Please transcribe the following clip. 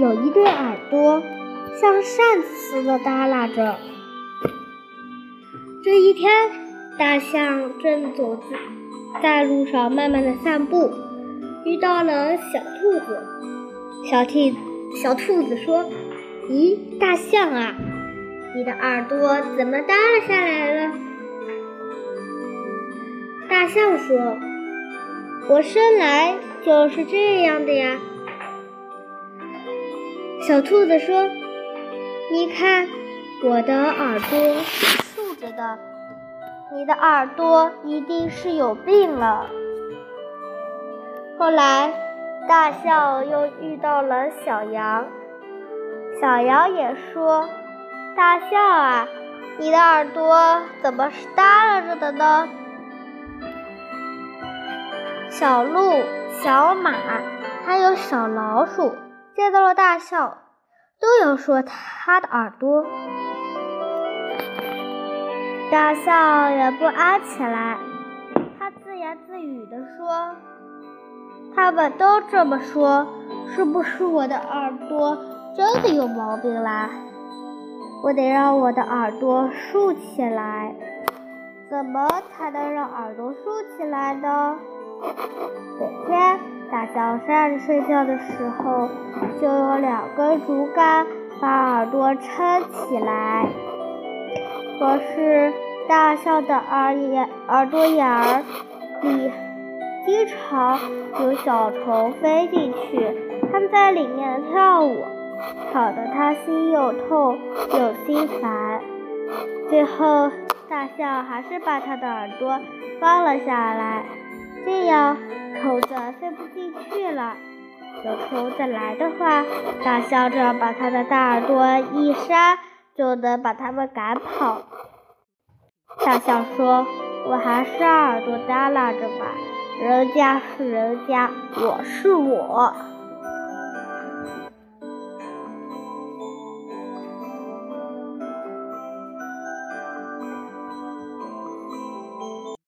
有一对耳朵，像扇子似的耷拉着。这一天，大象正走在在路上，慢慢的散步，遇到了小兔子。小兔小兔子说：“咦，大象啊，你的耳朵怎么耷拉下来了？”大象说：“我生来就是这样的呀。”小兔子说：“你看，我的耳朵是竖着的，你的耳朵一定是有病了。”后来，大象又遇到了小羊，小羊也说：“大象啊，你的耳朵怎么是耷拉着的呢？”小鹿、小马还有小老鼠。见到了大象，都要说他的耳朵。大象也不安起来，他自言自语地说：“他们都这么说，是不是我的耳朵真的有毛病啦？我得让我的耳朵竖起来。怎么才能让耳朵竖起来呢？”每天。大象站着睡觉的时候，就有两根竹竿把耳朵撑起来。可是大象的耳眼耳朵眼儿里经常有小虫飞进去，它们在里面跳舞，吵得它心又痛又心烦。最后，大象还是把它的耳朵放了下来。这样，虫子飞不进去了。有虫子来的话，大象只要把它的大耳朵一扇，就能把它们赶跑。大象说：“我还是耳朵耷拉着吧，人家是人家，我是我。”